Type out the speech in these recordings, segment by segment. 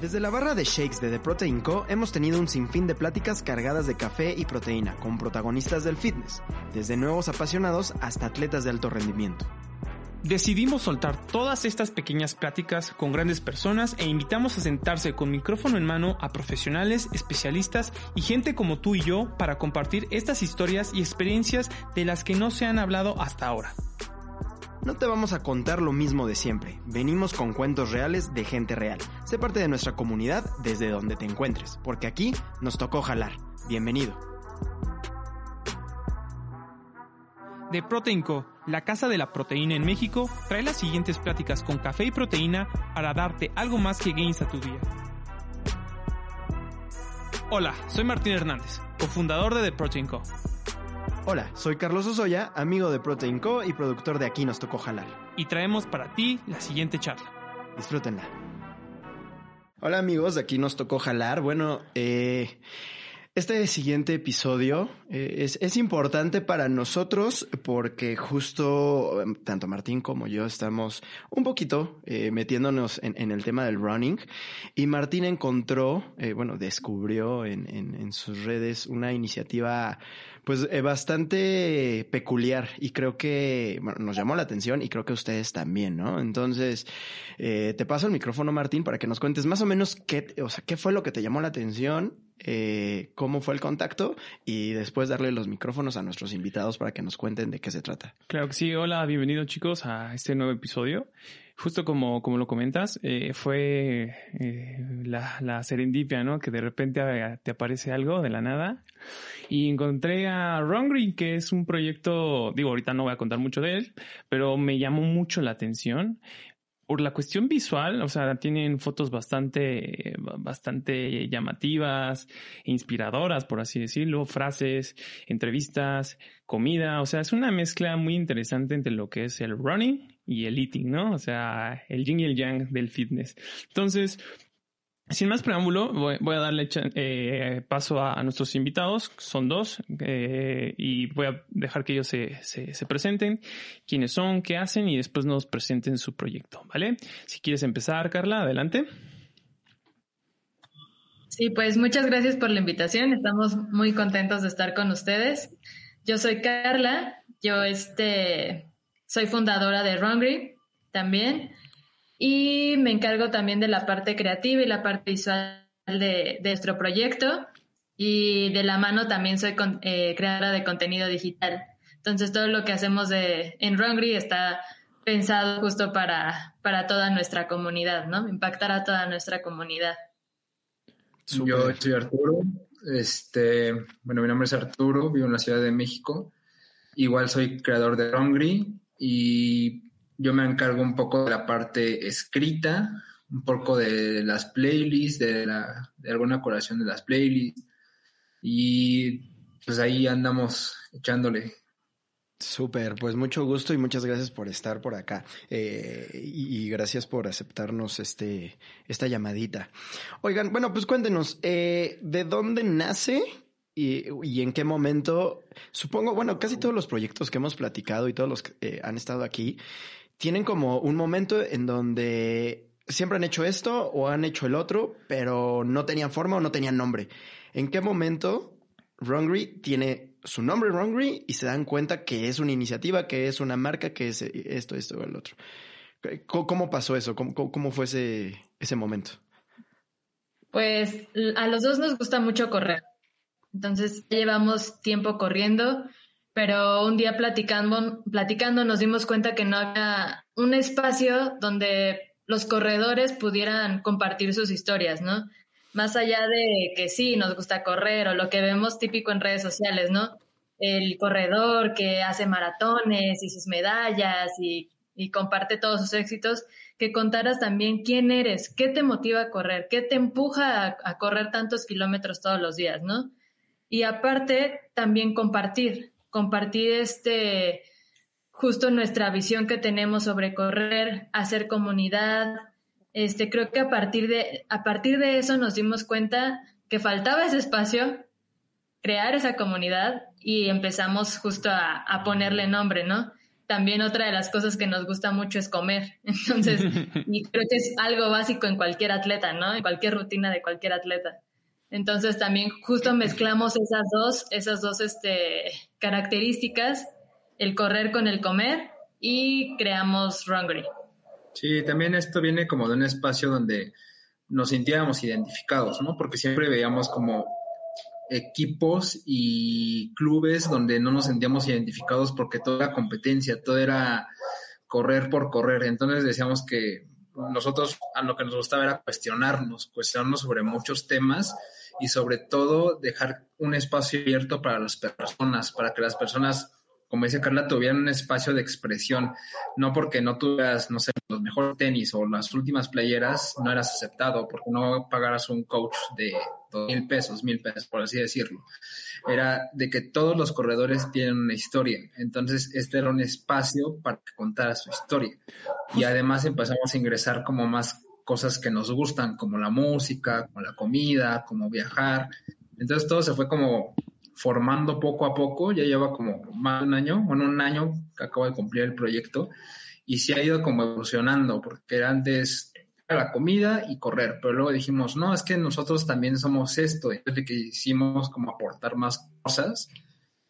Desde la barra de shakes de The Protein Co. hemos tenido un sinfín de pláticas cargadas de café y proteína con protagonistas del fitness, desde nuevos apasionados hasta atletas de alto rendimiento. Decidimos soltar todas estas pequeñas pláticas con grandes personas e invitamos a sentarse con micrófono en mano a profesionales, especialistas y gente como tú y yo para compartir estas historias y experiencias de las que no se han hablado hasta ahora. No te vamos a contar lo mismo de siempre. Venimos con cuentos reales de gente real. Sé parte de nuestra comunidad desde donde te encuentres, porque aquí nos tocó jalar. Bienvenido. De Proteinco, la casa de la proteína en México, trae las siguientes pláticas con café y proteína para darte algo más que gains a tu día. Hola, soy Martín Hernández, cofundador de The Protein Co. Hola, soy Carlos Osoya, amigo de Protein Co y productor de Aquí nos tocó jalar. Y traemos para ti la siguiente charla. Disfrútenla. Hola amigos, de Aquí nos tocó jalar. Bueno, eh, este siguiente episodio eh, es, importante para nosotros porque justo em, tanto Martín como yo estamos un poquito eh, metiéndonos en, el tema del running y Martín encontró, eh, bueno, descubrió en, en, sus redes una iniciativa pues bastante peculiar y creo que bueno, nos llamó la atención y creo que ustedes también, ¿no? Entonces, te paso el micrófono Martín para que nos cuentes más o menos qué, o sea, qué fue lo que te llamó la atención eh, cómo fue el contacto y después darle los micrófonos a nuestros invitados para que nos cuenten de qué se trata. Claro que sí. Hola, bienvenidos chicos a este nuevo episodio. Justo como, como lo comentas, eh, fue eh, la, la, serendipia, ¿no? Que de repente te aparece algo de la nada. Y encontré a Rongri, que es un proyecto, digo, ahorita no voy a contar mucho de él, pero me llamó mucho la atención por la cuestión visual, o sea, tienen fotos bastante, bastante llamativas, inspiradoras, por así decirlo, frases, entrevistas, comida, o sea, es una mezcla muy interesante entre lo que es el running y el eating, ¿no? O sea, el yin y el yang del fitness. Entonces, sin más preámbulo, voy, a darle eh, paso a, nuestros invitados, son dos, eh, y voy a dejar que ellos se, presenten, quiénes son, qué hacen y después nos presenten su proyecto, ¿vale? Si quieres empezar, Carla, adelante. Sí, pues muchas gracias por la invitación, estamos muy contentos de estar con ustedes. Yo soy Carla, yo este, soy fundadora de Rungry también y me encargo también de la parte creativa y la parte visual de, nuestro proyecto y de la mano también soy eh, creadora de contenido digital. Entonces todo lo que hacemos de, en Rungry está pensado justo para, para toda nuestra comunidad, ¿no? Impactar a toda nuestra comunidad. Yo soy Arturo, este, bueno, mi nombre es Arturo, vivo en la Ciudad de México. Igual soy creador de Rungry y yo me encargo un poco de la parte escrita, un poco de las playlists, de, la, de alguna curación de las playlists. Y pues ahí andamos echándole. Súper, pues mucho gusto y muchas gracias por estar por acá eh, y, gracias por aceptarnos este, esta llamadita. Oigan, bueno, pues cuéntenos, eh, ¿de dónde nace y, en qué momento? Supongo, bueno, casi todos los proyectos que hemos platicado y todos los que eh, han estado aquí tienen como un momento en donde siempre han hecho esto o han hecho el otro, pero no tenían forma o no tenían nombre. ¿En qué momento Rungry tiene su nombre Rungry y se dan cuenta que es una iniciativa, que es una marca, que es esto, esto o el otro? ¿Cómo pasó eso? ¿Cómo, cómo fue ese, ese momento? Pues a los dos nos gusta mucho correr. Entonces llevamos tiempo corriendo pero un día platicando, platicando nos dimos cuenta que no había un espacio donde los corredores pudieran compartir sus historias, ¿no? Más allá de que sí, nos gusta correr o lo que vemos típico en redes sociales, ¿no? El corredor que hace maratones y sus medallas y, comparte todos sus éxitos, que contaras también quién eres, qué te motiva a correr, qué te empuja a, a correr tantos kilómetros todos los días, ¿no? Y aparte, también compartir, compartir este justo nuestra visión que tenemos sobre correr, hacer comunidad. Este, creo que a partir de, a partir de eso nos dimos cuenta que faltaba ese espacio, crear esa comunidad y empezamos justo a, a ponerle nombre, ¿no? también otra de las cosas que nos gusta mucho es comer. Entonces, y creo que es algo básico en cualquier atleta, ¿no? En cualquier rutina de cualquier atleta. Entonces también justo mezclamos esas dos, esas dos este, características, el correr con el comer y creamos Rungry. Sí, también esto viene como de un espacio donde nos sintiéramos identificados, ¿no? Porque siempre veíamos como equipos y clubes donde no nos sentíamos identificados porque toda era competencia, todo era correr por correr. Entonces decíamos que nosotros a lo que nos gustaba era cuestionarnos, cuestionarnos sobre muchos temas y sobre todo dejar un espacio abierto para las personas, para que las personas como dice Carla, tuvieran un espacio de expresión. No porque no tuvieras, no sé, los mejores tenis o las últimas playeras, no eras aceptado, porque no pagaras un coach de dos mil pesos, mil pesos, por así decirlo. Era de que todos los corredores tienen una historia. Entonces, este era un espacio para que contara su historia. Y además empezamos a ingresar como más cosas que nos gustan, como la música, como la comida, como viajar. Entonces todo se fue como formando poco a poco, ya lleva como más de un año, bueno, un año que acabo de cumplir el proyecto y se ha ido como evolucionando, porque antes era la comida y correr, pero luego dijimos, no, es que nosotros también somos esto, entonces que hicimos como aportar más cosas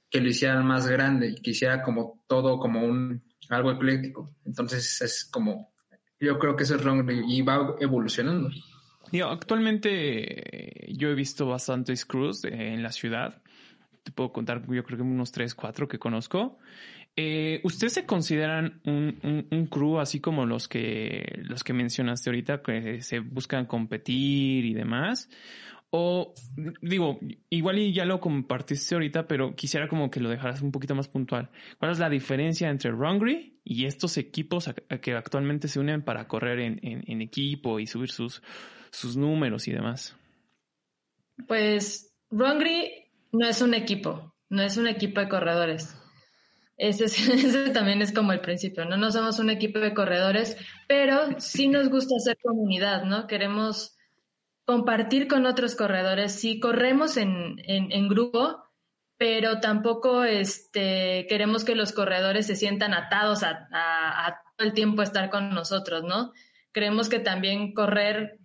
que lo hicieran más grande y que hiciera como todo como un algo ecléctico. Entonces es como, yo creo que eso es y va evolucionando. actualmente yo he visto bastantes crews en la ciudad te puedo contar, yo creo que unos tres, cuatro que conozco. Eh, ¿Ustedes se consideran un, un, crew así como los que, los que mencionaste ahorita, que se buscan competir y demás? O digo, igual y ya lo compartiste ahorita, pero quisiera como que lo dejaras un poquito más puntual. ¿Cuál es la diferencia entre Rungry y estos equipos que actualmente se unen para correr en, en equipo y subir sus, sus números y demás? Pues Rungry no es un equipo, no es un equipo de corredores. Ese, también es como el principio, ¿no? No somos un equipo de corredores, pero sí nos gusta hacer comunidad, ¿no? Queremos compartir con otros corredores. Sí corremos en, en, grupo, pero tampoco este, queremos que los corredores se sientan atados a, a todo el tiempo estar con nosotros, ¿no? Creemos que también correr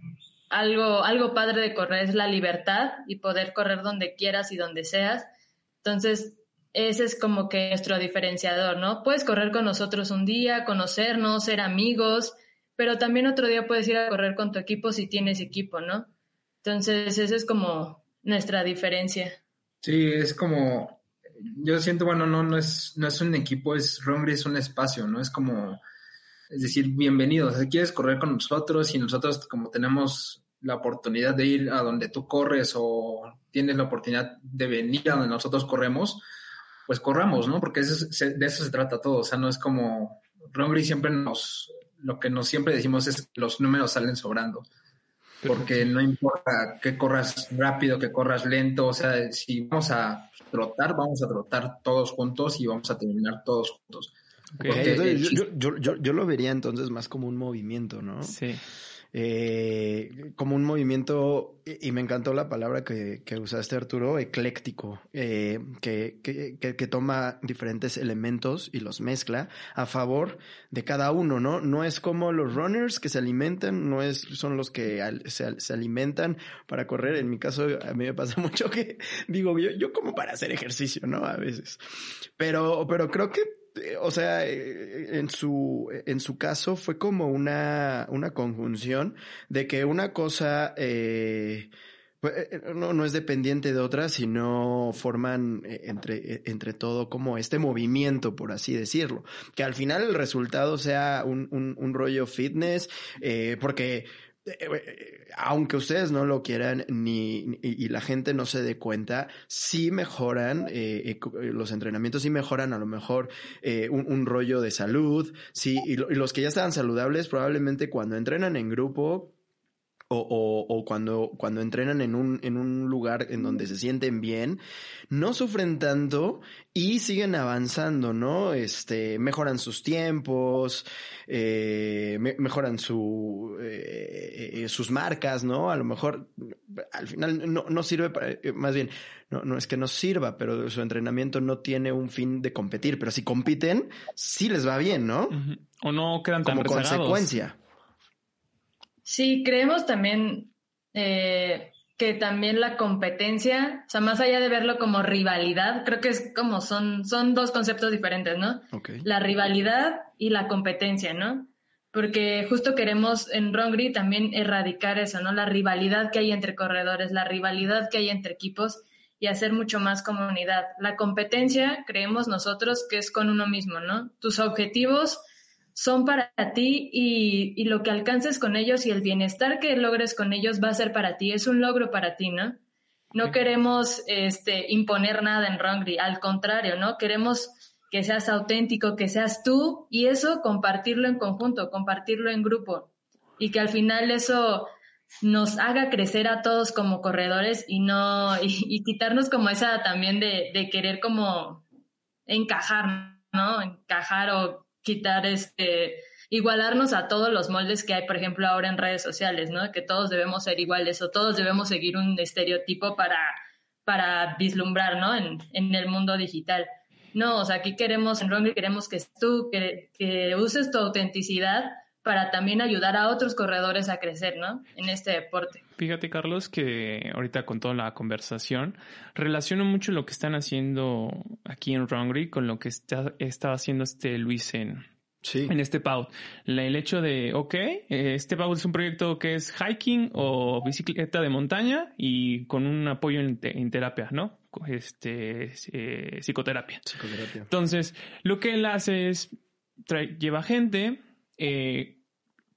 algo, algo padre de correr es la libertad y poder correr donde quieras y donde seas. Entonces, ese es como que nuestro diferenciador, ¿no? Puedes correr con nosotros un día, conocernos, ser amigos, pero también otro día puedes ir a correr con tu equipo si tienes equipo, ¿no? Entonces, esa es como nuestra diferencia. Sí, es como, yo siento, bueno, no, no es, no es un equipo, es Rongri es un espacio, ¿no? Es como, es decir, bienvenidos. Si quieres correr con nosotros y nosotros como tenemos la oportunidad de ir a donde tú corres o tienes la oportunidad de venir a donde nosotros corremos, pues corramos, ¿no? Porque de eso se trata todo. O sea, no es como Rongri siempre nos, lo que nos siempre decimos es que los números salen sobrando. Porque no importa que corras rápido, que corras lento, o sea, si vamos a trotar, vamos a trotar todos juntos y vamos a terminar todos juntos. yo, yo, yo, yo, lo vería entonces más como un movimiento, ¿no? Sí eh, como un movimiento, y, me encantó la palabra que, que usaste Arturo, ecléctico, eh, que, que, que, toma diferentes elementos y los mezcla a favor de cada uno, ¿no? No es como los runners que se alimentan, no es, son los que se, se alimentan para correr. En mi caso, a mí me pasa mucho que digo, yo, yo como para hacer ejercicio, ¿no? A veces. Pero, pero creo que o sea, eh, en su, en su caso fue como una, una conjunción de que una cosa eh, pues, eh, no, no es dependiente de otra, sino forman entre, entre todo como este movimiento, por así decirlo. Que al final el resultado sea un, un, un rollo fitness, porque eh, eh, aunque ustedes no lo quieran ni, y, la gente no se dé cuenta, sí mejoran eh, los entrenamientos, sí mejoran a lo mejor un, rollo de salud, sí, y, los que ya estaban saludables probablemente cuando entrenan en grupo o, o, o, cuando, cuando entrenan en un, en un lugar en donde se sienten bien, no sufren tanto y siguen avanzando, ¿no? Este, mejoran sus tiempos, eh, mejoran su, eh, eh, sus marcas, ¿no? A lo mejor al final no, no sirve para, eh, más bien, no, no es que no sirva, pero su entrenamiento no tiene un fin de competir, pero si compiten, sí les va bien, ¿no? O no quedan tan Como consecuencia. Sí, creemos también eh, que también la competencia, o sea, más allá de verlo como rivalidad, creo que es como son, son dos conceptos diferentes, ¿no? La rivalidad y la competencia, ¿no? Porque justo queremos en Rongri también erradicar eso, ¿no? La rivalidad que hay entre corredores, la rivalidad que hay entre equipos y hacer mucho más comunidad. La competencia, creemos nosotros que es con uno mismo, ¿no? Tus objetivos son para ti y, lo que alcances con ellos y el bienestar que logres con ellos va a ser para ti, es un logro para ti, ¿no? No queremos este, imponer nada en Rongri, al contrario, ¿no? Queremos que seas auténtico, que seas tú y eso compartirlo en conjunto, compartirlo en grupo y que al final eso nos haga crecer a todos como corredores y no y, quitarnos como esa también de, de, querer como encajar, ¿no? Encajar o quitar este, igualarnos a todos los moldes que hay, por ejemplo, ahora en redes sociales, ¿no? Que todos debemos ser iguales o todos debemos seguir un estereotipo para, para vislumbrar, ¿no? En, en el mundo digital. No, o sea, aquí queremos, en Rongri queremos que tú, que, que uses tu autenticidad para también ayudar a otros corredores a crecer, ¿no? En este deporte. Fíjate, Carlos, que ahorita con toda la conversación, relaciono mucho lo que están haciendo aquí en Rongri con lo que está, estaba haciendo este Luis en, Sí. En este PAUD. el hecho de, ok, este PAUD es un proyecto que es hiking o bicicleta de montaña y con un apoyo en, terapia, ¿no? Este, eh, psicoterapia. Psicoterapia. Entonces, lo que él hace es, lleva gente, eh,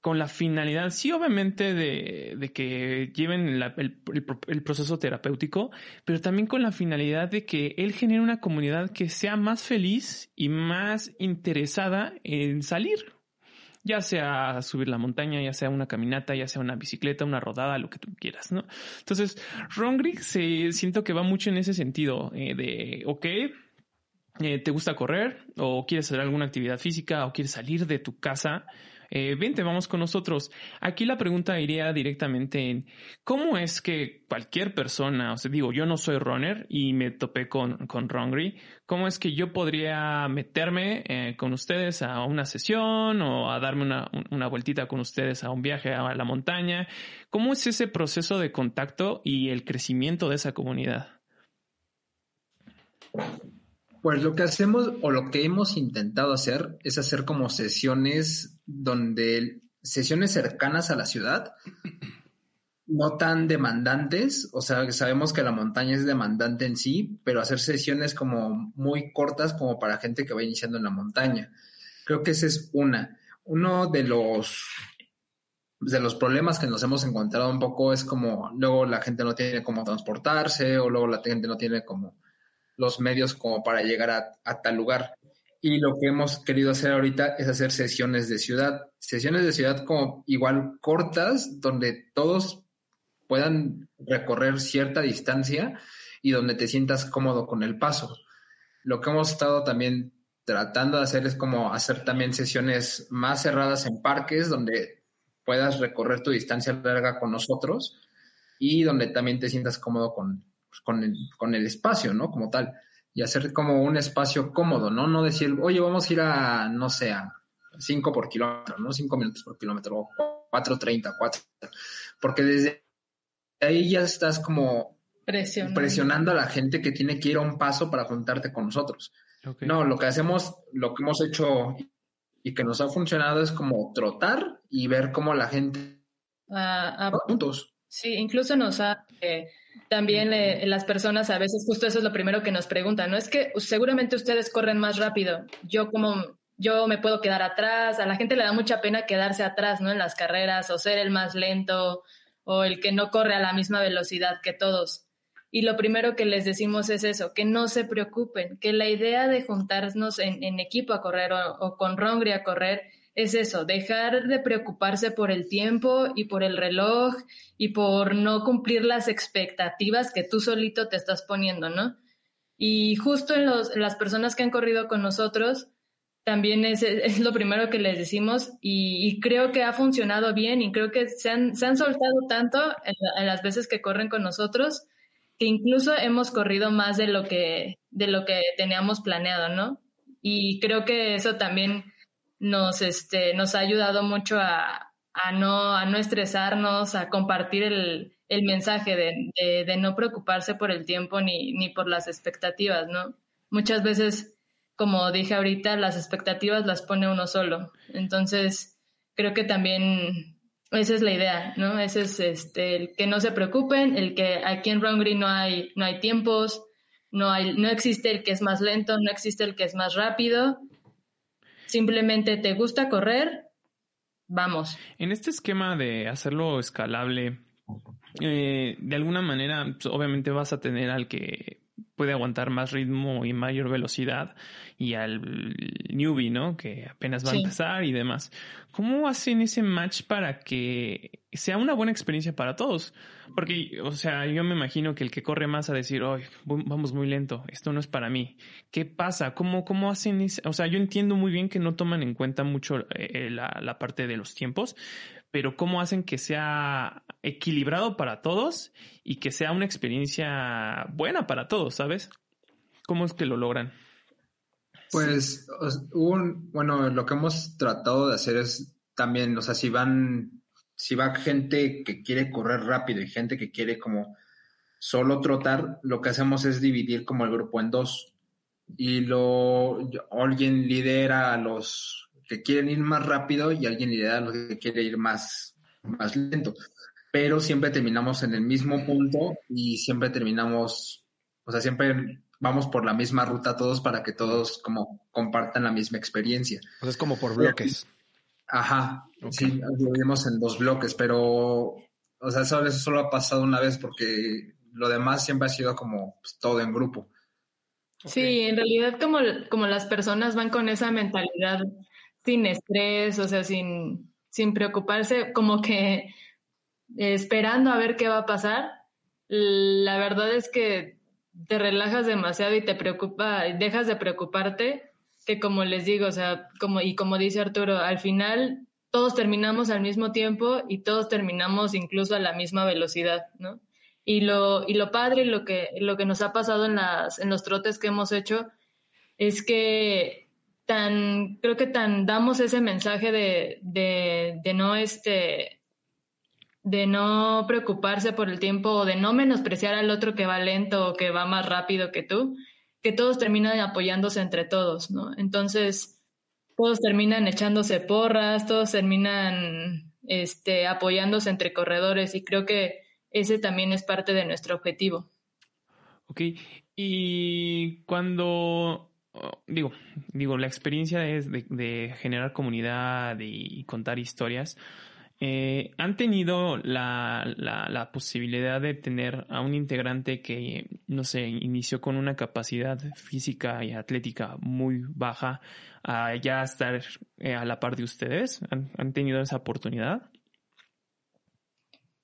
con la finalidad, sí, obviamente, de, que lleven el, proceso terapéutico, pero también con la finalidad de que él genere una comunidad que sea más feliz y más interesada en salir. Ya sea subir la montaña, ya sea una caminata, ya sea una bicicleta, una rodada, lo que tú quieras, ¿no? Entonces, Rongrig se siento que va mucho en ese sentido eh, de, ok, eh, te gusta correr o quieres hacer alguna actividad física o quieres salir de tu casa eh, vente, vamos con nosotros. Aquí la pregunta iría directamente en cómo es que cualquier persona, o sea, digo, yo no soy runner y me topé con, con ¿cómo es que yo podría meterme eh, con ustedes a una sesión o a darme una, una vueltita con ustedes a un viaje a la montaña? ¿Cómo es ese proceso de contacto y el crecimiento de esa comunidad? Pues lo que hacemos o lo que hemos intentado hacer es hacer como sesiones donde sesiones cercanas a la ciudad, no tan demandantes, o sea, sabemos que la montaña es demandante en sí, pero hacer sesiones como muy cortas como para gente que va iniciando en la montaña. Creo que esa es una. Uno de los de los problemas que nos hemos encontrado un poco es como luego la gente no tiene cómo transportarse o luego la gente no tiene como los medios como para llegar a, tal lugar. Y lo que hemos querido hacer ahorita es hacer sesiones de ciudad, sesiones de ciudad como igual cortas, donde todos puedan recorrer cierta distancia y donde te sientas cómodo con el paso. Lo que hemos estado también tratando de hacer es como hacer también sesiones más cerradas en parques donde puedas recorrer tu distancia larga con nosotros y donde también te sientas cómodo con, pues, con, el, con el espacio, ¿no? Como tal. Y hacer como un espacio cómodo, ¿no? No decir, oye, vamos a ir a, no sé, a 5 por kilómetro, ¿no? 5 minutos por kilómetro, o 4.30, 4. Porque desde ahí ya estás como presionando. a la gente que tiene que ir a un paso para juntarte con nosotros. No, lo que hacemos, lo que hemos hecho y que nos ha funcionado es como trotar y ver cómo la gente uh, juntos. Sí, incluso nos ha eh, también eh, las personas a veces justo eso es lo primero que nos preguntan, ¿no? Es que seguramente ustedes corren más rápido. Yo como yo me puedo quedar atrás, a la gente le da mucha pena quedarse atrás, ¿no? En las carreras o ser el más lento o el que no corre a la misma velocidad que todos. Y lo primero que les decimos es eso, que no se preocupen, que la idea de juntarnos en, equipo a correr o, o con Rongri a correr es eso, dejar de preocuparse por el tiempo y por el reloj y por no cumplir las expectativas que tú solito te estás poniendo, ¿no? Y justo en, los, las personas que han corrido con nosotros, también es, es, lo primero que les decimos y, creo que ha funcionado bien y creo que se han, se han soltado tanto en, las veces que corren con nosotros que incluso hemos corrido más de lo que, de lo que teníamos planeado, ¿no? Y creo que eso también nos, este, nos ha ayudado mucho a, a, no, a no estresarnos, a compartir el, el mensaje de, de, no preocuparse por el tiempo ni, ni por las expectativas, ¿no? Muchas veces, como dije ahorita, las expectativas las pone uno solo. Entonces, creo que también esa es la idea, ¿no? Ese es este, el que no se preocupen, el que aquí en Rongri no hay, no hay tiempos, no, hay, no existe el que es más lento, no existe el que es más rápido. Simplemente te gusta correr, vamos. En este esquema de hacerlo escalable, eh, de alguna manera, pues, obviamente vas a tener al que puede aguantar más ritmo y mayor velocidad y al newbie, ¿no? Que apenas va a empezar y demás. ¿Cómo hacen ese match para que sea una buena experiencia para todos? Porque, o sea, yo me imagino que el que corre más a decir, oh, vamos muy lento, esto no es para mí. ¿Qué pasa? ¿Cómo, cómo hacen eso? O sea, yo entiendo muy bien que no toman en cuenta mucho eh, la, la parte de los tiempos, pero cómo hacen que sea equilibrado para todos y que sea una experiencia buena para todos, ¿sabes? ¿Cómo es que lo logran? Pues, un, bueno, lo que hemos tratado de hacer es también, o sea, si van, si va gente que quiere correr rápido y gente que quiere como solo trotar, lo que hacemos es dividir como el grupo en dos. Y lo, alguien lidera a los que quieren ir más rápido y alguien lidera a los que quiere ir más, más lento. Pero siempre terminamos en el mismo punto y siempre terminamos, o sea, siempre vamos por la misma ruta todos para que todos como compartan la misma experiencia. O sea, es como por bloques. Ajá, sí, lo vimos en dos bloques, pero, o sea, eso, solo ha pasado una vez porque lo demás siempre ha sido como pues, todo en grupo. Sí, en realidad como, como las personas van con esa mentalidad sin estrés, o sea, sin, sin preocuparse, como que esperando a ver qué va a pasar. La verdad es que te relajas demasiado y te preocupa, dejas de preocuparte, que como les digo, o sea, como, y como dice Arturo, al final todos terminamos al mismo tiempo y todos terminamos incluso a la misma velocidad, ¿no? Y lo, y lo padre lo que, lo que nos ha pasado en, las, en los trotes que hemos hecho es que tan, creo que tan damos ese mensaje de, de, no este, de no preocuparse por el tiempo o de no menospreciar al otro que va lento o que va más rápido que tú, que todos terminan apoyándose entre todos, ¿no? Entonces, todos terminan echándose porras, todos terminan este, apoyándose entre corredores y creo que ese también es parte de nuestro objetivo. Ok, y cuando digo, digo, la experiencia es de, generar comunidad y contar historias. Eh, ¿Han tenido la, la, posibilidad de tener a un integrante que, no sé, inició con una capacidad física y atlética muy baja a ya estar eh, a la par de ustedes? ¿Han, han tenido esa oportunidad?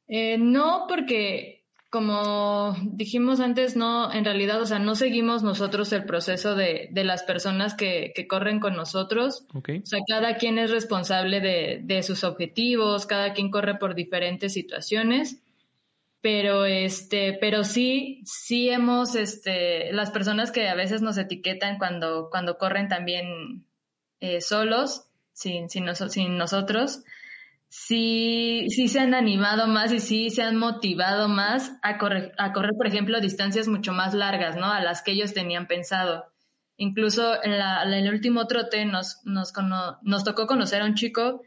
Eh, no, porque como dijimos antes, no, en realidad, o sea, no seguimos nosotros el proceso de, de las personas que, que, corren con nosotros. O sea, cada quien es responsable de, de, sus objetivos, cada quien corre por diferentes situaciones. Pero este, pero sí, sí hemos, este, las personas que a veces nos etiquetan cuando, cuando corren también eh, solos, sin, sin, sin nosotros, sí, sí se han animado más y sí se han motivado más a correr, a correr, por ejemplo, distancias mucho más largas, ¿no? A las que ellos tenían pensado. Incluso en, la, en el último trote nos, nos, nos tocó conocer a un chico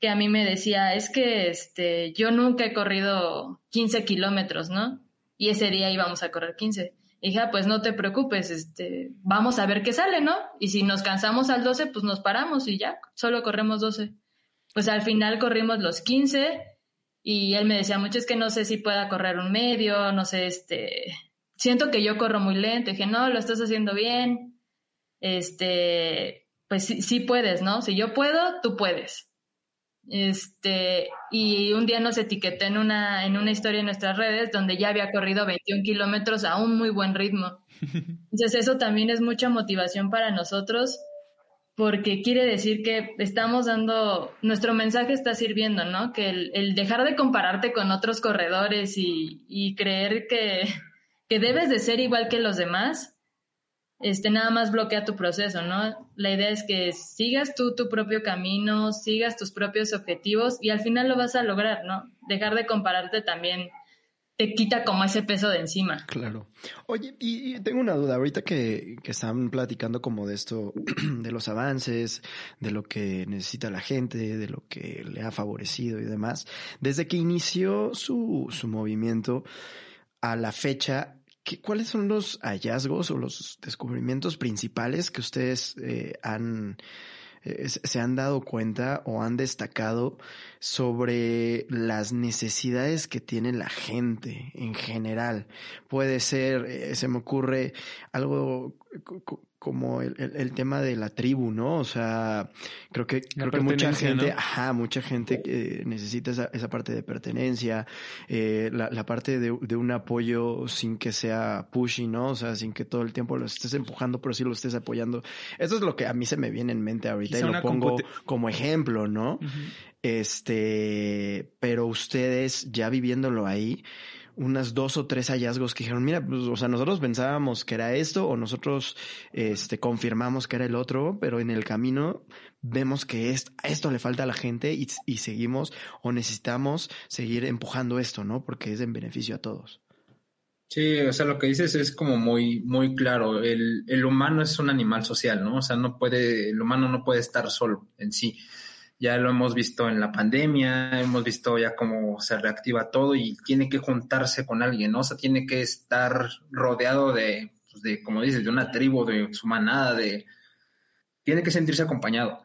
que a mí me decía, es que este, yo nunca he corrido 15 kilómetros, ¿no? Y ese día íbamos a correr 15. Y dije, ah, pues no te preocupes, este, vamos a ver qué sale, ¿no? Y si nos cansamos al 12, pues nos paramos y ya, solo corremos 12 pues al final corrimos los 15 y él me decía mucho es que no sé si pueda correr un medio, no sé, este, siento que yo corro muy lento, y dije, no, lo estás haciendo bien, este, pues sí, sí puedes, ¿no? Si yo puedo, tú puedes. Este, y un día nos etiqueté en una, en una historia en nuestras redes donde ya había corrido 21 kilómetros a un muy buen ritmo. Entonces eso también es mucha motivación para nosotros porque quiere decir que estamos dando, nuestro mensaje está sirviendo, ¿no? Que el, dejar de compararte con otros corredores y, y creer que, que, debes de ser igual que los demás, este, nada más bloquea tu proceso, ¿no? La idea es que sigas tú tu propio camino, sigas tus propios objetivos y al final lo vas a lograr, ¿no? Dejar de compararte también te quita como ese peso de encima. Claro. Oye, y, tengo una duda, ahorita que, que, están platicando como de esto, de los avances, de lo que necesita la gente, de lo que le ha favorecido y demás, desde que inició su, su movimiento a la fecha, ¿qué, ¿cuáles son los hallazgos o los descubrimientos principales que ustedes eh, han eh, se han dado cuenta o han destacado sobre las necesidades que tiene la gente en general. Puede ser, eh, se me ocurre algo como el, el, tema de la tribu, ¿no? O sea, creo que, creo que mucha gente, ajá, mucha gente que necesita esa, esa parte de pertenencia, eh, la, la, parte de, de, un apoyo sin que sea pushy, ¿no? O sea, sin que todo el tiempo lo estés empujando, pero sí lo estés apoyando. Eso es lo que a mí se me viene en mente ahorita y lo pongo como ejemplo, ¿no? Este, pero ustedes ya viviéndolo ahí, unas dos o tres hallazgos que dijeron, mira, pues, o sea, nosotros pensábamos que era esto o nosotros este, confirmamos que era el otro, pero en el camino vemos que es, esto le falta a la gente y, y seguimos o necesitamos seguir empujando esto, ¿no? Porque es en beneficio a todos. Sí, o sea, lo que dices es como muy, muy claro. El, el humano es un animal social, ¿no? O sea, no puede, el humano no puede estar solo en sí ya lo hemos visto en la pandemia, hemos visto ya cómo se reactiva todo y tiene que juntarse con alguien, ¿no? O sea, tiene que estar rodeado de, pues, de como dices, de una tribu, de su manada, de... Tiene que sentirse acompañado.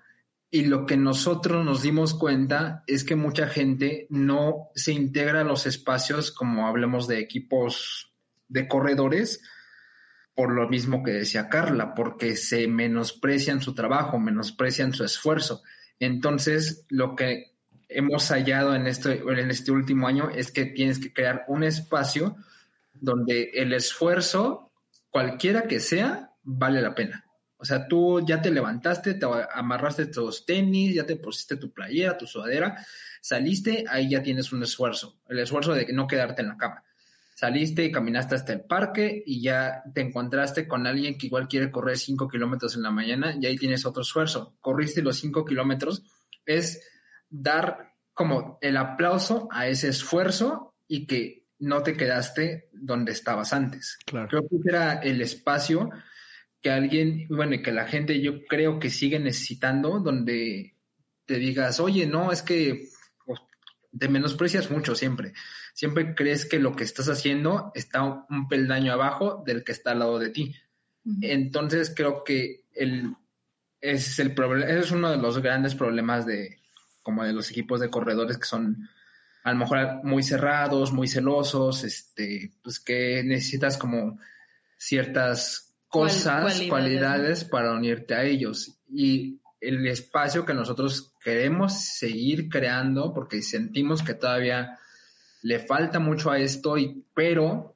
Y lo que nosotros nos dimos cuenta es que mucha gente no se integra a los espacios, como hablemos de equipos de corredores, por lo mismo que decía Carla, porque se menosprecian su trabajo, menosprecian su esfuerzo. Entonces, lo que hemos hallado en este, en este último año es que tienes que crear un espacio donde el esfuerzo, cualquiera que sea, vale la pena. O sea, tú ya te levantaste, te amarraste tus tenis, ya te pusiste tu playera, tu sudadera, saliste, ahí ya tienes un esfuerzo, el esfuerzo de no quedarte en la cama. Saliste y caminaste hasta el parque y ya te encontraste con alguien que igual quiere correr cinco kilómetros en la mañana y ahí tienes otro esfuerzo. Corriste los cinco kilómetros, es dar como el aplauso a ese esfuerzo y que no te quedaste donde estabas antes. Claro. Creo que era el espacio que alguien, bueno, y que la gente yo creo que sigue necesitando, donde te digas, oye, no, es que te menosprecias mucho siempre siempre crees que lo que estás haciendo está un peldaño abajo del que está al lado de ti. Entonces creo que el, ese es el problema, ese es uno de los grandes problemas de como de los equipos de corredores que son a lo mejor muy cerrados, muy celosos, este, pues que necesitas como ciertas cosas, cualidades para unirte a ellos. Y el espacio que nosotros queremos seguir creando, porque sentimos que todavía le falta mucho a esto, y, pero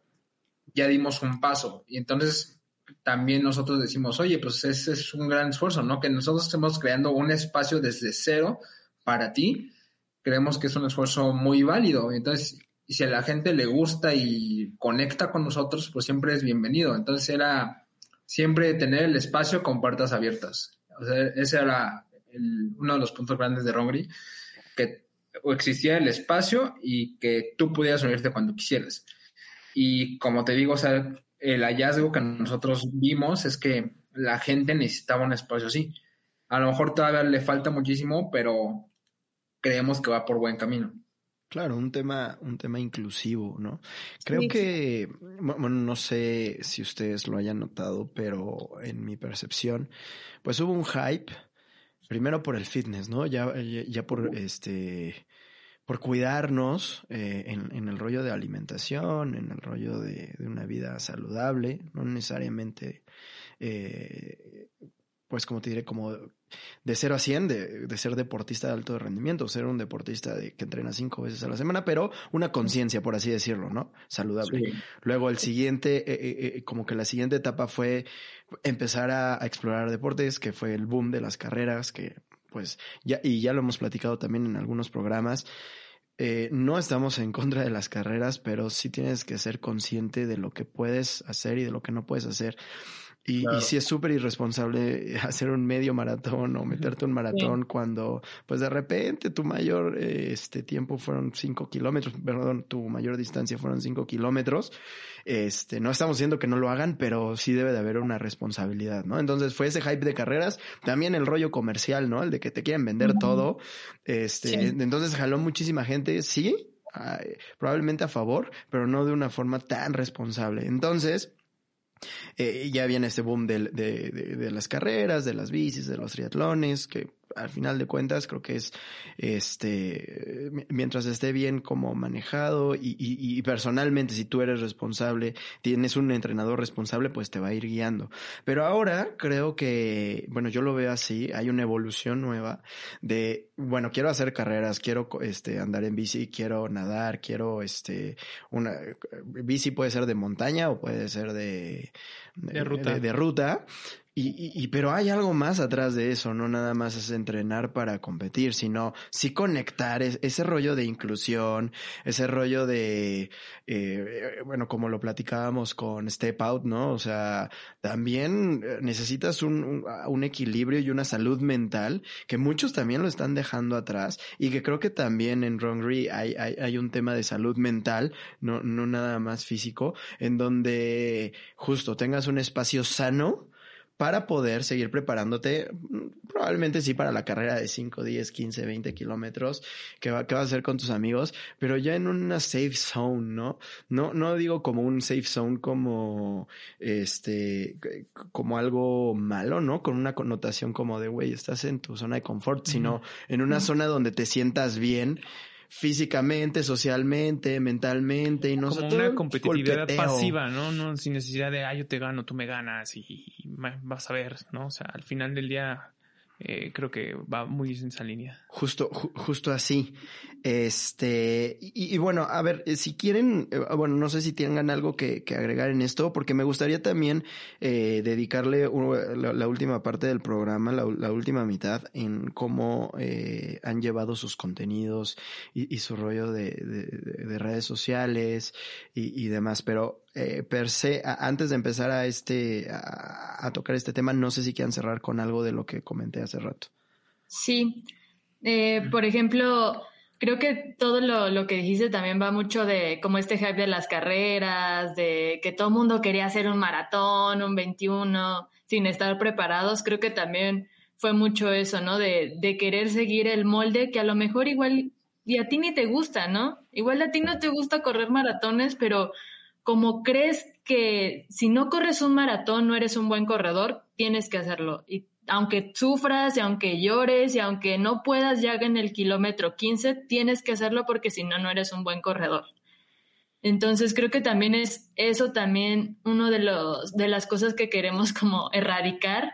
ya dimos un paso. Y entonces también nosotros decimos, oye, pues ese es un gran esfuerzo, ¿no? Que nosotros estemos creando un espacio desde cero para ti, creemos que es un esfuerzo muy válido. Entonces, si a la gente le gusta y conecta con nosotros, pues siempre es bienvenido. Entonces era siempre tener el espacio con puertas abiertas. O sea, ese era uno de los puntos grandes de Rongri, que existía el espacio y que tú pudieras unirte cuando quisieras. Y como te digo, o sea, el hallazgo que nosotros vimos es que la gente necesitaba un espacio así. A lo mejor todavía le falta muchísimo, pero creemos que va por buen camino. Claro, un tema, un tema inclusivo, ¿no? Creo que, bueno, no sé si ustedes lo hayan notado, pero en mi percepción, pues hubo un hype primero por el fitness, ¿no? Ya, ya, por este por cuidarnos eh, en, en, el rollo de alimentación, en el rollo de, de una vida saludable, no necesariamente eh, pues como te diré, como de 0 a 100, de, de, ser deportista de alto rendimiento, ser un deportista de, que entrena cinco veces a la semana, pero una conciencia, por así decirlo, ¿no? Saludable. Luego el siguiente, eh, eh, eh, como que la siguiente etapa fue empezar a, a, explorar deportes, que fue el boom de las carreras, que pues ya, y ya lo hemos platicado también en algunos programas. Eh, no estamos en contra de las carreras, pero sí tienes que ser consciente de lo que puedes hacer y de lo que no puedes hacer. Y, y sí es súper irresponsable hacer un medio maratón o meterte un maratón cuando, pues de repente tu mayor este tiempo fueron cinco kilómetros, perdón, tu mayor distancia fueron cinco kilómetros. Este, no estamos diciendo que no lo hagan, pero sí debe de haber una responsabilidad, ¿no? Entonces fue ese hype de carreras, también el rollo comercial, ¿no? El de que te quieren vender todo. Este, entonces jaló muchísima gente, sí, probablemente a favor, pero no de una forma tan responsable. Entonces, eh, ya viene este boom de, de, de, de, las carreras, de las bicis, de los triatlones, que al final de cuentas creo que es este mientras esté bien como manejado y, y, y, personalmente si tú eres responsable tienes un entrenador responsable pues te va a ir guiando. Pero ahora creo que bueno yo lo veo así hay una evolución nueva de bueno quiero hacer carreras quiero este andar en bici quiero nadar quiero este una bici puede ser de montaña o puede ser de de ruta, de, de ruta y, y, pero hay algo más atrás de eso, no nada más es entrenar para competir, sino sí conectar ese rollo de inclusión, ese rollo de, eh, bueno, como lo platicábamos con Step Out, ¿no? O sea, también necesitas un, un, un equilibrio y una salud mental que muchos también lo están dejando atrás y que creo que también en Rongri hay, hay, hay un tema de salud mental, no, no nada más físico, en donde justo tengas un espacio sano para poder seguir preparándote, probablemente sí para la carrera de 5, 10, 15, 20 kilómetros que, va, que vas a hacer con tus amigos, pero ya en una safe zone, ¿no? No, no digo como un safe zone como, este, como algo malo, ¿no? Con una connotación como de, güey, estás en tu zona de confort, sino en una zona donde te sientas bien físicamente, socialmente, mentalmente y no Como una competitividad pasiva, ¿no? ¿no? Sin necesidad de, ah, yo te gano, tú me ganas y, y vas a ver, ¿no? O sea, al final del día eh, creo que va muy en esa línea. Justo, ju justo así. Este, y, bueno, a ver, eh, si quieren, eh, bueno, no sé si tengan algo que, agregar en esto, porque me gustaría también eh, dedicarle la, la, última parte del programa, la, última mitad, en cómo han llevado sus contenidos y, su rollo de, de, de, redes sociales y demás. Pero eh, per se, antes de empezar a este, a, tocar este tema, no sé si quieran cerrar con algo de lo que comenté hace rato. Sí. Eh, por ejemplo, creo que todo lo, lo, que dijiste también va mucho de como este hype de las carreras, de que todo el mundo quería hacer un maratón, un 21, sin estar preparados. Creo que también fue mucho eso, ¿no? De, de querer seguir el molde que a lo mejor igual y a ti ni te gusta, ¿no? Igual a ti no te gusta correr maratones, pero como crees que si no corres un maratón no eres un buen corredor, tienes que hacerlo. Y aunque sufras y aunque llores y aunque no puedas ya en el kilómetro 15, tienes que hacerlo porque si no, no eres un buen corredor. Entonces creo que también es eso también uno de los de las cosas que queremos como erradicar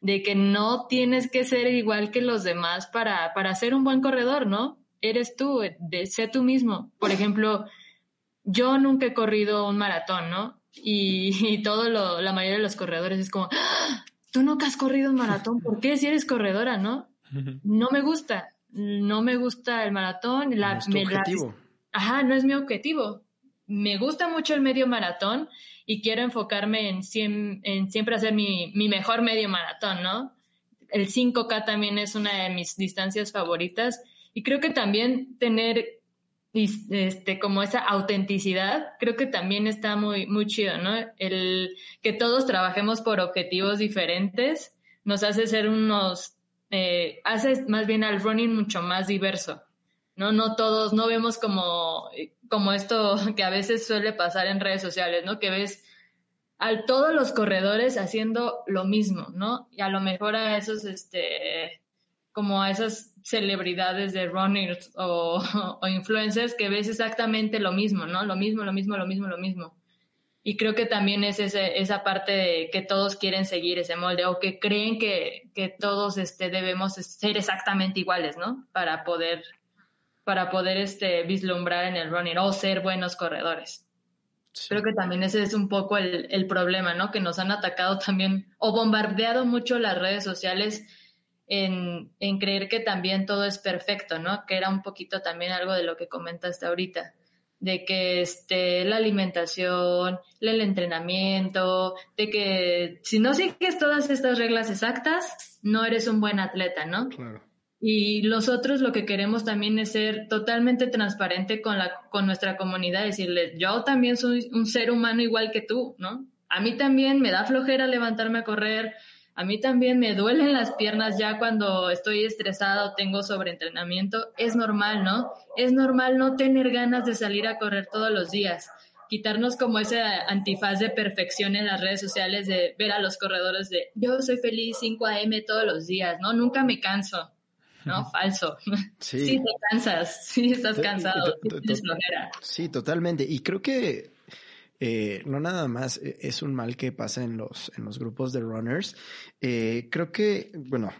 de que no tienes que ser igual que los demás para para ser un buen corredor, ¿no? Eres tú, de sé tú mismo. Por ejemplo, yo nunca he corrido un maratón, ¿no? Y, y todo lo, la mayoría de los corredores es como, ¡Ah! tú nunca has corrido un maratón, ¿por qué si eres corredora, no? No me gusta, no me gusta el maratón. La, no es tu me, objetivo. La, ajá, no es mi objetivo. Me gusta mucho el medio maratón y quiero enfocarme en siempre hacer mi, mi mejor medio maratón, ¿no? El 5K también es una de mis distancias favoritas y creo que también tener y este, como esa autenticidad, creo que también está muy, muy chido, ¿no? El que todos trabajemos por objetivos diferentes nos hace ser unos, eh, hace más bien al running mucho más diverso, ¿no? No todos, no vemos como, como esto que a veces suele pasar en redes sociales, ¿no? Que ves a todos los corredores haciendo lo mismo, ¿no? Y a lo mejor a esos, este, como a esas celebridades de runners o, o, influencers que ves exactamente lo mismo, ¿no? Lo mismo, lo mismo, lo mismo, lo mismo. Y creo que también es ese, esa parte de que todos quieren seguir ese molde o que creen que, que todos este, debemos ser exactamente iguales, ¿no? Para poder, para poder este, vislumbrar en el running o ser buenos corredores. Creo que también ese es un poco el, el, problema, ¿no? Que nos han atacado también o bombardeado mucho las redes sociales en, en creer que también todo es perfecto, ¿no? Que era un poquito también algo de lo que comentaste ahorita de que este, la alimentación, el entrenamiento, de que si no sigues todas estas reglas exactas, no eres un buen atleta, ¿no? Claro. Y los otros lo que queremos también es ser totalmente transparente con, la, con nuestra comunidad, decirles, yo también soy un ser humano igual que tú, ¿no? A mí también me da flojera levantarme a correr, a mí también me duelen las piernas ya cuando estoy estresada o tengo sobreentrenamiento. Es normal, ¿no? Es normal no tener ganas de salir a correr todos los días. Quitarnos como ese antifaz de perfección en las redes sociales de ver a los corredores de yo soy feliz 5 a.m. todos los días, ¿no? Nunca me canso. ¿no? Falso. Sí. sí te cansas, sí estás cansado, sí, sí, totalmente. Y creo que eh, no nada más eh, es un mal que pasa en los, en los grupos de runners. Eh, creo que, bueno,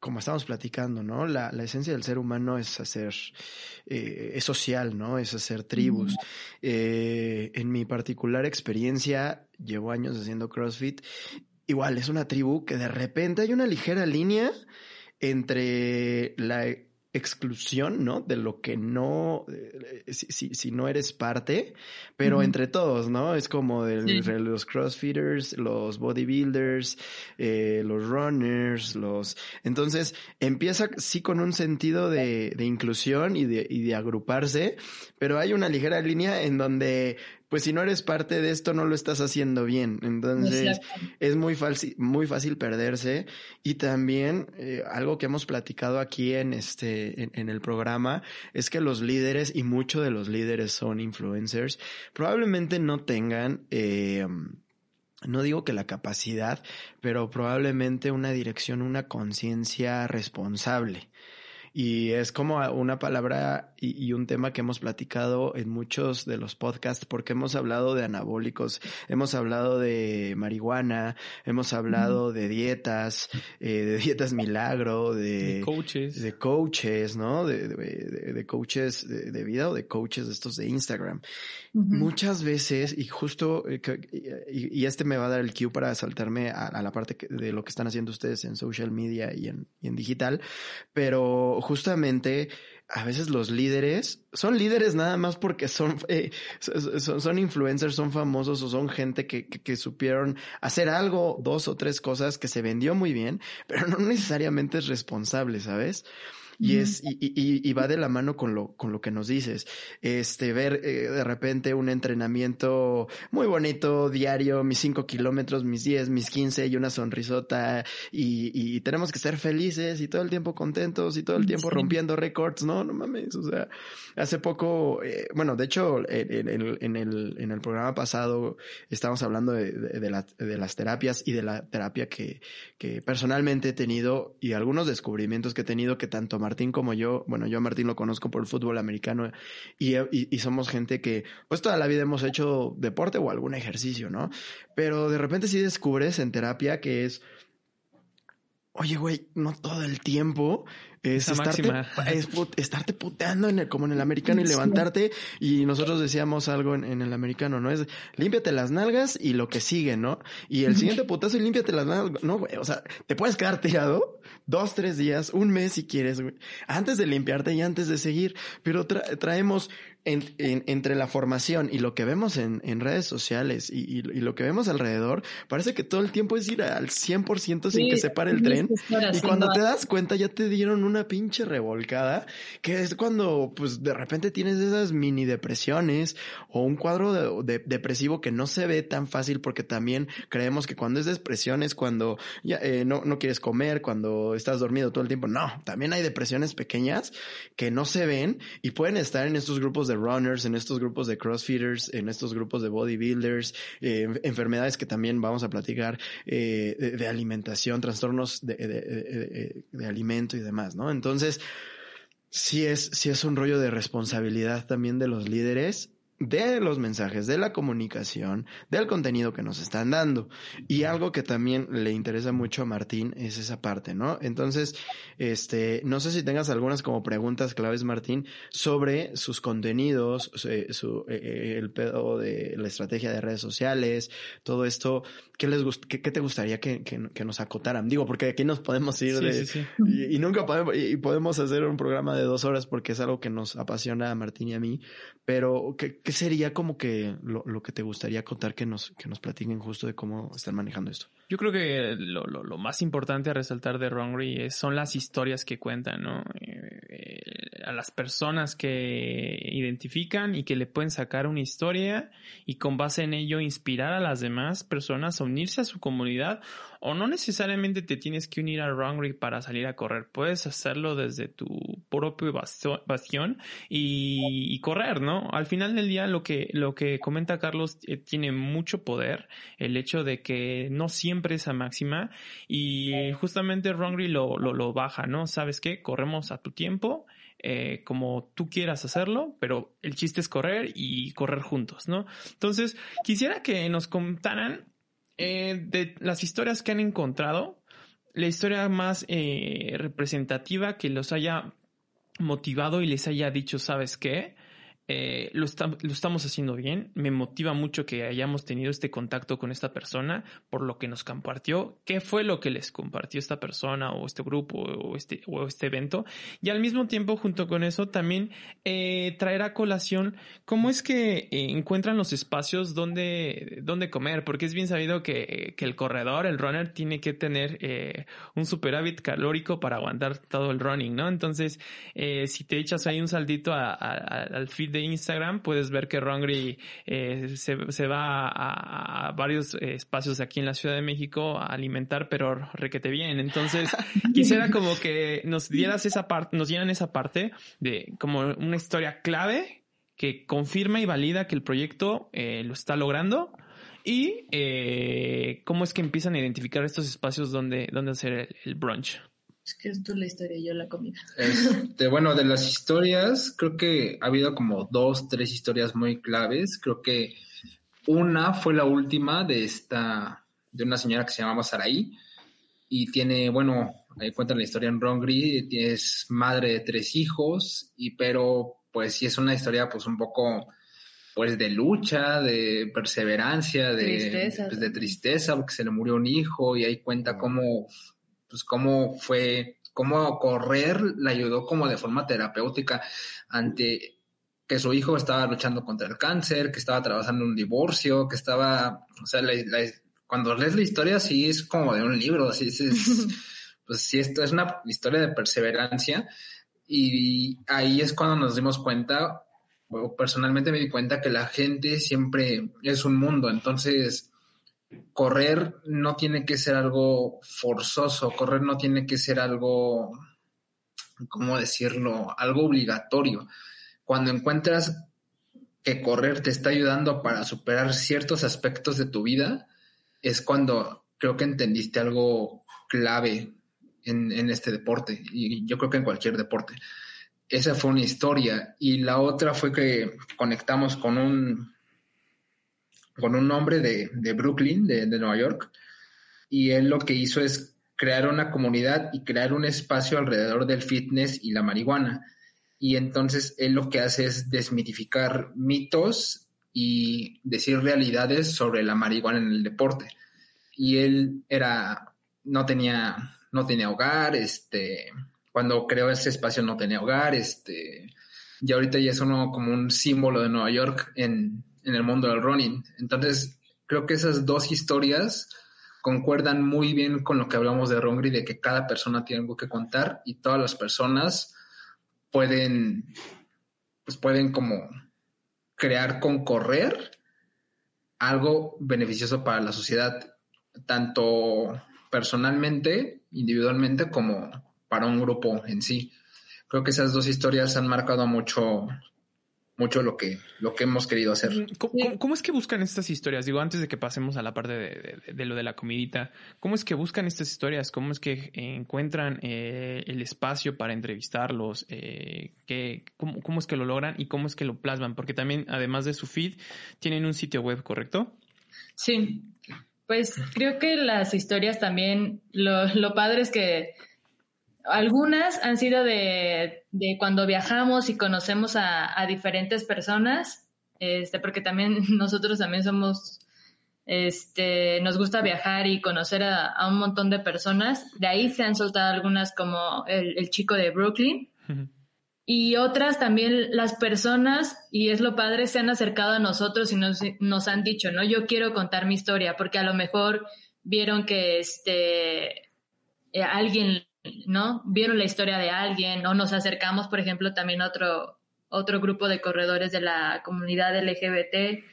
como estamos platicando, ¿no? La, esencia del ser humano es hacer, es social, ¿no? Es hacer tribus. en mi particular experiencia, llevo años haciendo CrossFit. Igual, es una tribu que de repente hay una ligera línea entre la exclusión, ¿no? De lo que no, eh, si, si, no eres parte, pero entre todos, ¿no? Es como de, los crossfitters, los bodybuilders, eh, los runners, los... Entonces empieza sí con un sentido de, de inclusión y de, y de agruparse, pero hay una ligera línea en donde pues si no eres parte de esto no lo estás haciendo bien. Entonces es muy, fácil, muy fácil perderse. Y también eh, algo que hemos platicado aquí en, este, en, el programa es que los líderes, y muchos de los líderes son influencers, probablemente no tengan... Eh, no digo que la capacidad, pero probablemente una dirección, una conciencia responsable. Y es como una palabra y, un tema que hemos platicado en muchos de los podcasts porque hemos hablado de anabólicos, hemos hablado de marihuana, hemos hablado de dietas, eh, de dietas milagro, de, coaches, de coaches, ¿no? De, de, coaches de, vida o de coaches de estos de Instagram. Muchas veces, y justo, eh, y, este me va a dar el cue para saltarme a, la parte de lo que están haciendo ustedes en social media y en, y en digital, pero justamente a veces los líderes son líderes nada más porque son, eh, son, influencers, son famosos o son gente que, que, supieron hacer algo, dos o tres cosas que se vendió muy bien, pero no necesariamente es responsable, ¿sabes? Y es, y, y, y, va de la mano con lo, con lo que nos dices. Este, ver eh, de repente un entrenamiento muy bonito, diario, mis cinco kilómetros, mis diez, mis quince y una sonrisota y, y, tenemos que ser felices y todo el tiempo contentos y todo el tiempo rompiendo récords. No, no mames. O sea, hace poco, eh, bueno, de hecho, en, el, en, el, en el programa pasado estábamos hablando de, de, de, la, de las terapias y de la terapia que, que personalmente he tenido y algunos descubrimientos que he tenido que tanto Martín como yo, bueno, yo a Martín lo conozco por el fútbol americano y, y, somos gente que pues toda la vida hemos hecho deporte o algún ejercicio, ¿no? Pero de repente sí descubres en terapia que es, oye, güey, no todo el tiempo es estarte, es estarte puteando en el, como en el americano y levantarte y nosotros decíamos algo en, el americano, ¿no? Es límpiate las nalgas y lo que sigue, ¿no? Y el siguiente putazo y límpiate las nalgas, no, güey, o sea, te puedes quedar tirado dos, tres días, un mes si quieres, güey, antes de limpiarte y antes de seguir, pero traemos entre la formación y lo que vemos en, redes sociales y, lo que vemos alrededor, parece que todo el tiempo es ir al 100% sin que se pare el tren. Y cuando te das cuenta ya te dieron una pinche revolcada, que es cuando pues de repente tienes esas mini depresiones o un cuadro de, depresivo que no se ve tan fácil porque también creemos que cuando es depresión es cuando ya, eh, no, no quieres comer, cuando estás dormido todo el tiempo. No, también hay depresiones pequeñas que no se ven y pueden estar en estos grupos de runners, en estos grupos de crossfitters, en estos grupos de bodybuilders, eh, enfermedades que también vamos a platicar eh, de, alimentación, trastornos de, de, de, alimento y demás, ¿no? Entonces, sí es, sí es un rollo de responsabilidad también de los líderes de los mensajes, de la comunicación, del contenido que nos están dando. Y algo que también le interesa mucho a Martín es esa parte, ¿no? Entonces, este, no sé si tengas algunas como preguntas claves, Martín, sobre sus contenidos, eh, su, eh, eh, el pedo de la estrategia de redes sociales, todo esto. ¿Qué les qué, te gustaría que, que, nos acotaran? Digo, porque aquí nos podemos ir de, Y, nunca podemos, y podemos hacer un programa de dos horas porque es algo que nos apasiona a Martín y a mí, pero ¿qué, qué sería como que lo, lo, que te gustaría contar que nos, que nos platiquen justo de cómo están manejando esto? Yo creo que lo, lo, lo más importante a resaltar de Rongri son las historias que cuentan, ¿no? Eh, eh, a las personas que identifican y que le pueden sacar una historia y con base en ello inspirar a las demás personas a unirse a su comunidad o no necesariamente te tienes que unir a Rongri para salir a correr. Puedes hacerlo desde tu propio bastión y, correr, ¿no? Al final del día lo que, lo que comenta Carlos eh, tiene mucho poder. El hecho de que no siempre es a máxima y justamente Rongri lo, lo, lo baja, ¿no? ¿Sabes qué? Corremos a tu tiempo. Eh, como tú quieras hacerlo, pero el chiste es correr y correr juntos, ¿no? Entonces, quisiera que nos contaran eh, de las historias que han encontrado, la historia más eh, representativa que los haya motivado y les haya dicho, ¿sabes qué? Eh, lo, lo, estamos haciendo bien. Me motiva mucho que hayamos tenido este contacto con esta persona por lo que nos compartió, qué fue lo que les compartió esta persona o este grupo o este, o este evento. Y al mismo tiempo, junto con eso, también eh, traer a colación cómo es que eh, encuentran los espacios donde, donde comer, porque es bien sabido que, que el corredor, el runner, tiene que tener eh, un superávit calórico para aguantar todo el running, ¿no? Entonces, eh, si te echas ahí un saldito al feed de Instagram puedes ver que Rongri eh, se, va a, varios eh, espacios aquí en la Ciudad de México a alimentar, pero requete bien. Entonces, quisiera como que nos dieras esa parte, nos dieran esa parte de como una historia clave que confirma y valida que el proyecto eh, lo está logrando y cómo es que empiezan a identificar estos espacios donde, donde hacer el brunch. Es que es tú la historia y yo la comida. Este, bueno, de las historias, creo que ha habido como dos, tres historias muy claves. Creo que una fue la última de esta, de una señora que se llamaba Saraí y tiene, bueno, ahí cuenta la historia en Rongri, es madre de tres hijos, y pero pues sí es una historia pues un poco pues de lucha, de perseverancia, de tristeza, pues, de tristeza porque se le murió un hijo y ahí cuenta cómo pues cómo fue, cómo correr le ayudó como de forma terapéutica ante que su hijo estaba luchando contra el cáncer, que estaba trabajando un divorcio, que estaba, o sea, cuando lees la historia sí es como de un libro, así es, pues sí, esto es una historia de perseverancia. Y ahí es cuando nos dimos cuenta, o personalmente me di cuenta que la gente siempre es un mundo, entonces correr no tiene que ser algo forzoso, correr no tiene que ser algo, ¿cómo decirlo?, algo obligatorio. Cuando encuentras que correr te está ayudando para superar ciertos aspectos de tu vida, es cuando creo que entendiste algo clave en, en este deporte, y yo creo que en cualquier deporte. Esa fue una historia. Y la otra fue que conectamos con un con un hombre de, Brooklyn, de, Nueva York, y él lo que hizo es crear una comunidad y crear un espacio alrededor del fitness y la marihuana. Y entonces él lo que hace es desmitificar mitos y decir realidades sobre la marihuana en el deporte. Y él era, no tenía, no tenía hogar, este, cuando creó ese espacio no tenía hogar, este, y ahorita ya es uno como un símbolo de Nueva York en, en el mundo del running. Entonces, creo que esas dos historias concuerdan muy bien con lo que hablamos de Rongri, de que cada persona tiene algo que contar y todas las personas pueden, pues pueden como crear con correr algo beneficioso para la sociedad, tanto personalmente, individualmente, como para un grupo en sí. Creo que esas dos historias han marcado mucho mucho lo que, lo que hemos querido hacer. ¿Cómo, es que buscan estas historias? Digo, antes de que pasemos a la parte de, lo de la comidita, ¿cómo es que buscan estas historias? ¿Cómo es que encuentran eh, el espacio para entrevistarlos? Eh, cómo, es que lo logran y cómo es que lo plasman? Porque también, además de su feed, tienen un sitio web, ¿correcto? Sí, pues creo que las historias también, lo, lo padre es que algunas han sido de, de cuando viajamos y conocemos a, a, diferentes personas, este, porque también nosotros también somos, este, nos gusta viajar y conocer a, a un montón de personas. De ahí se han soltado algunas como el, el chico de Brooklyn. Y otras también las personas, y es lo padre, se han acercado a nosotros y nos, nos han dicho, ¿no? Yo quiero contar mi historia, porque a lo mejor vieron que este, eh, alguien ¿no? Vieron la historia de alguien o nos acercamos, por ejemplo, también a otro, otro grupo de corredores de la comunidad LGBT,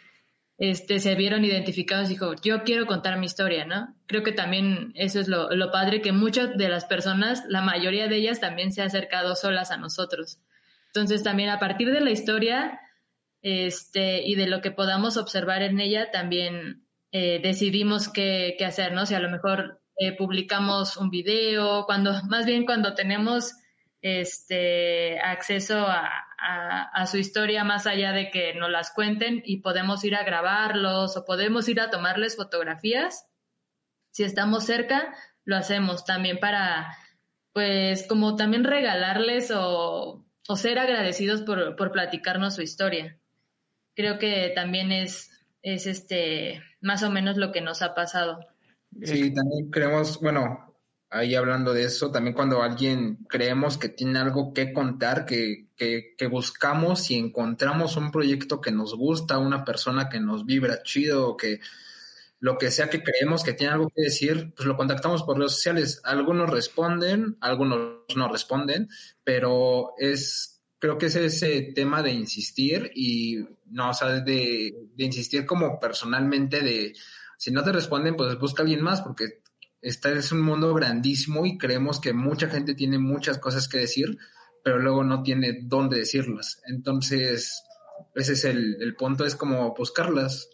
este, se vieron identificados y dijo, yo quiero contar mi historia, ¿no? Creo que también eso es lo, lo padre, que muchas de las personas, la mayoría de ellas también se ha acercado solas a nosotros. Entonces también a partir de la historia este, y de lo que podamos observar en ella, también eh, decidimos qué, qué hacer, ¿no? Si a lo mejor eh, publicamos un video, cuando, más bien cuando tenemos este acceso a, a, su historia más allá de que nos las cuenten y podemos ir a grabarlos o podemos ir a tomarles fotografías. Si estamos cerca, lo hacemos también para, pues, como también regalarles o, o ser agradecidos por, por platicarnos su historia. Creo que también es, es este, más o menos lo que nos ha pasado. Sí, también creemos, bueno, ahí hablando de eso, también cuando alguien creemos que tiene algo que contar, que, que, que, buscamos y encontramos un proyecto que nos gusta, una persona que nos vibra chido, que lo que sea que creemos que tiene algo que decir, pues lo contactamos por redes sociales. Algunos responden, algunos no responden, pero es, creo que es ese tema de insistir y, no, o sea, de, de insistir como personalmente de si no te responden, pues busca a alguien más, porque este es un mundo grandísimo y creemos que mucha gente tiene muchas cosas que decir, pero luego no tiene dónde decirlas. Entonces, ese es el, el punto, es como buscarlas.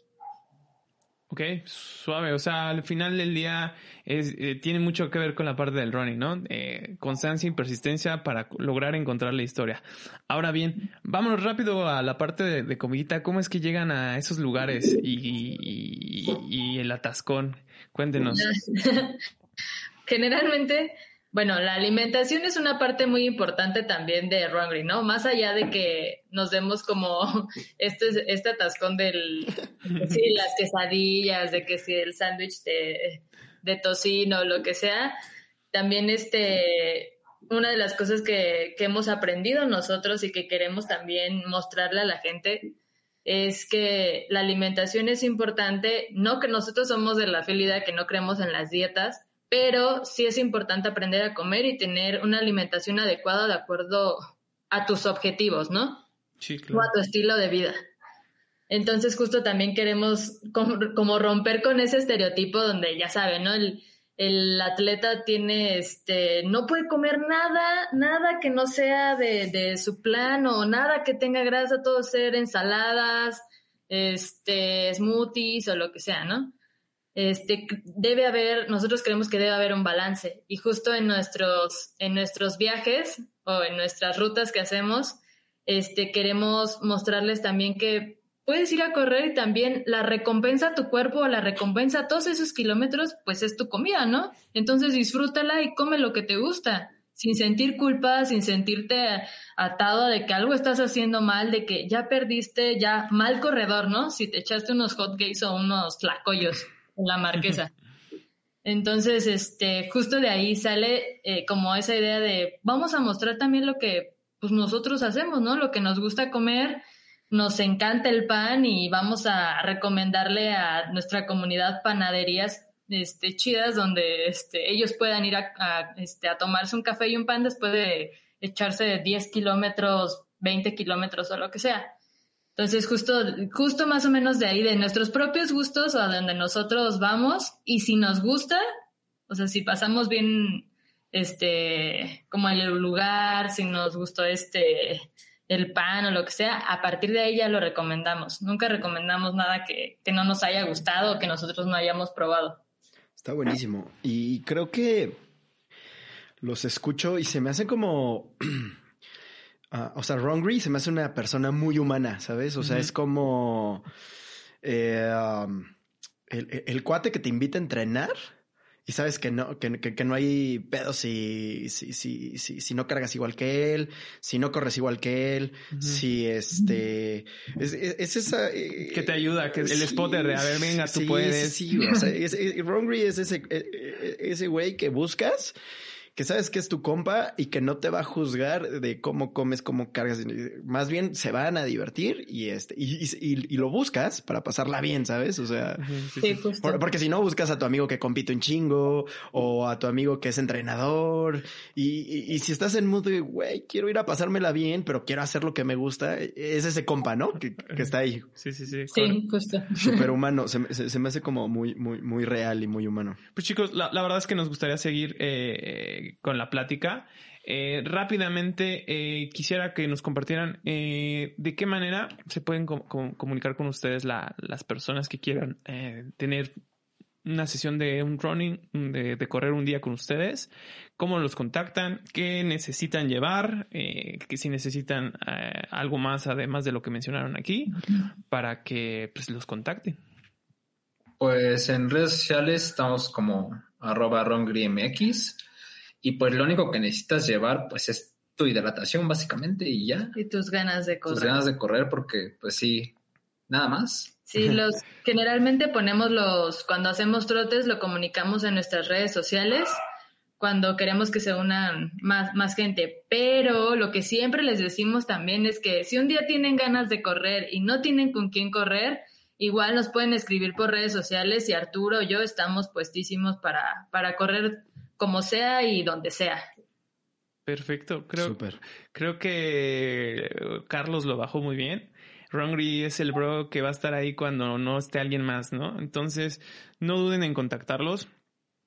Ok, suave. O sea, al final del día eh, tiene mucho que ver con la parte del running, ¿no? Eh, constancia y persistencia para lograr encontrar la historia. Ahora bien, vámonos rápido a la parte de, de comidita. ¿Cómo es que llegan a esos lugares y, y el atascón? Cuéntenos. Generalmente bueno, la alimentación es una parte muy importante también de Rungry, ¿no? Más allá de que nos demos como este, este atascón del, sí, las quesadillas, de que si el sándwich de, de tocino, lo que sea, también este, una de las cosas que, que hemos aprendido nosotros y que queremos también mostrarle a la gente es que la alimentación es importante, no que nosotros somos de la felicidad que no creemos en las dietas, pero sí es importante aprender a comer y tener una alimentación adecuada de acuerdo a tus objetivos, ¿no? Sí, claro. O a tu estilo de vida. Entonces justo también queremos como, romper con ese estereotipo donde ya saben, ¿no? El, el, atleta tiene, este, no puede comer nada, nada que no sea de, de su plan o nada que tenga grasa, todo ser ensaladas, este, smoothies o lo que sea, ¿no? Este, debe haber, nosotros creemos que debe haber un balance y justo en nuestros, en nuestros viajes o en nuestras rutas que hacemos, este, queremos mostrarles también que puedes ir a correr y también la recompensa a tu cuerpo, la recompensa a todos esos kilómetros, pues es tu comida, ¿no? Entonces disfrútala y come lo que te gusta, sin sentir culpa, sin sentirte atado de que algo estás haciendo mal, de que ya perdiste, ya mal corredor, ¿no? Si te echaste unos hotcakes o unos tlacoyos la marquesa. Entonces, este, justo de ahí sale eh, como esa idea de vamos a mostrar también lo que pues, nosotros hacemos, ¿no? Lo que nos gusta comer, nos encanta el pan y vamos a recomendarle a nuestra comunidad panaderías este, chidas donde este, ellos puedan ir a, a, este, a tomarse un café y un pan después de echarse 10 kilómetros, 20 kilómetros o lo que sea. Entonces, justo, justo más o menos de ahí, de nuestros propios gustos o a donde nosotros vamos, y si nos gusta, o sea, si pasamos bien, este, como el lugar, si nos gustó este, el pan o lo que sea, a partir de ahí ya lo recomendamos. Nunca recomendamos nada que, que no nos haya gustado o que nosotros no hayamos probado. Está buenísimo. Y creo que los escucho y se me hace como... Ah, o sea, Rongri se me hace una persona muy humana, ¿sabes? O sea, es como... Eh, um, el, el, cuate que te invita a entrenar y sabes que no, que, que, no hay pedos si, si, si, si, no cargas igual que él, si no corres igual que él, si este es, es, esa eh, que te ayuda, que el spotter de a ver, venga, tú puedes. Sí, o sea, es, es ese, e, e, ese güey que buscas que sabes que es tu compa y que no te va a juzgar de cómo comes, cómo cargas. Más bien se van a divertir y este, y, y, lo buscas para pasarla bien, ¿sabes? O sea, sí, porque si no buscas a tu amigo que compite un chingo o a tu amigo que es entrenador y, y si estás en mood de, güey, quiero ir a pasármela bien, pero quiero hacer lo que me gusta, es ese compa, ¿no? Que, que está ahí. Sí, sí, sí. Sí, justo. Súper humano. Se, se, me hace como muy, muy, muy real y muy humano. Pues chicos, la, la verdad es que nos gustaría seguir eh, con la plática. Eh, rápidamente eh, quisiera que nos compartieran eh, de qué manera se pueden comunicar con ustedes las personas que quieran tener una sesión de un running, de, correr un día con ustedes, cómo los contactan, qué necesitan llevar, que si necesitan algo más además de lo que mencionaron aquí, para que pues, los contacten. Pues en redes sociales estamos como arroba rongrimx y pues lo único que necesitas llevar pues es tu hidratación básicamente y ya. Y tus ganas de correr. Tus ganas de correr porque pues sí, nada más. Sí, los generalmente ponemos los cuando hacemos trotes lo comunicamos en nuestras redes sociales cuando queremos que se unan más, más gente. Pero lo que siempre les decimos también es que si un día tienen ganas de correr y no tienen con quién correr, igual nos pueden escribir por redes sociales y Arturo o yo estamos puestísimos para, para correr como sea y donde sea. Perfecto, creo, creo que Carlos lo bajó muy bien. Rongri es el bro que va a estar ahí cuando no esté alguien más, ¿no? Entonces, no duden en contactarlos.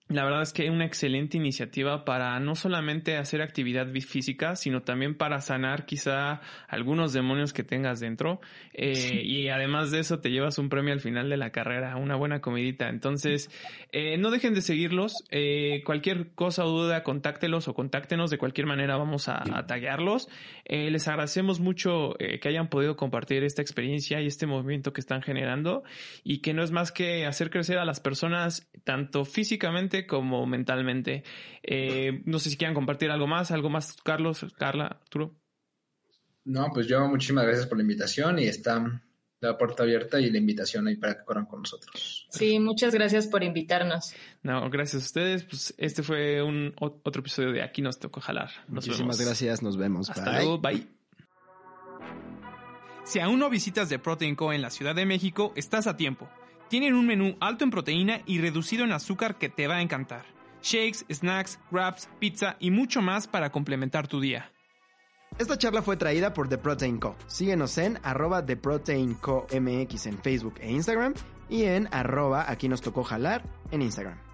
La verdad es que es una excelente iniciativa para no solamente hacer actividad física, sino también para sanar quizá algunos demonios que tengas dentro. Eh, y además de eso te llevas un premio al final de la carrera, una buena comidita. Entonces, eh, no dejen de seguirlos. Eh, cualquier cosa o duda, contáctelos o contáctenos. De cualquier manera vamos a, a taguearlos. les agradecemos mucho que hayan podido compartir esta experiencia y este movimiento que están generando y que no es más que hacer crecer a las personas tanto físicamente como mentalmente. Eh, no sé si quieran compartir algo más, algo más, Carlos, Carla, Arturo. No, pues yo muchísimas gracias por la invitación y está la puerta abierta y la invitación ahí para que corran con nosotros. Sí, muchas gracias por invitarnos. No, gracias a ustedes. Pues este fue un otro episodio de Aquí nos tocó jalar. Muchísimas gracias, nos vemos. Hasta luego, bye. Si aún no visitas The Protein Co en la Ciudad de México, estás a tiempo. Tienen un menú alto en proteína y reducido en azúcar que te va a encantar. Shakes, snacks, wraps, pizza y mucho más para complementar tu día. Esta charla fue traída por The Protein Co. Síguenos en arroba The Protein Co MX en Facebook e Instagram y en arroba aquí nos tocó jalar en Instagram.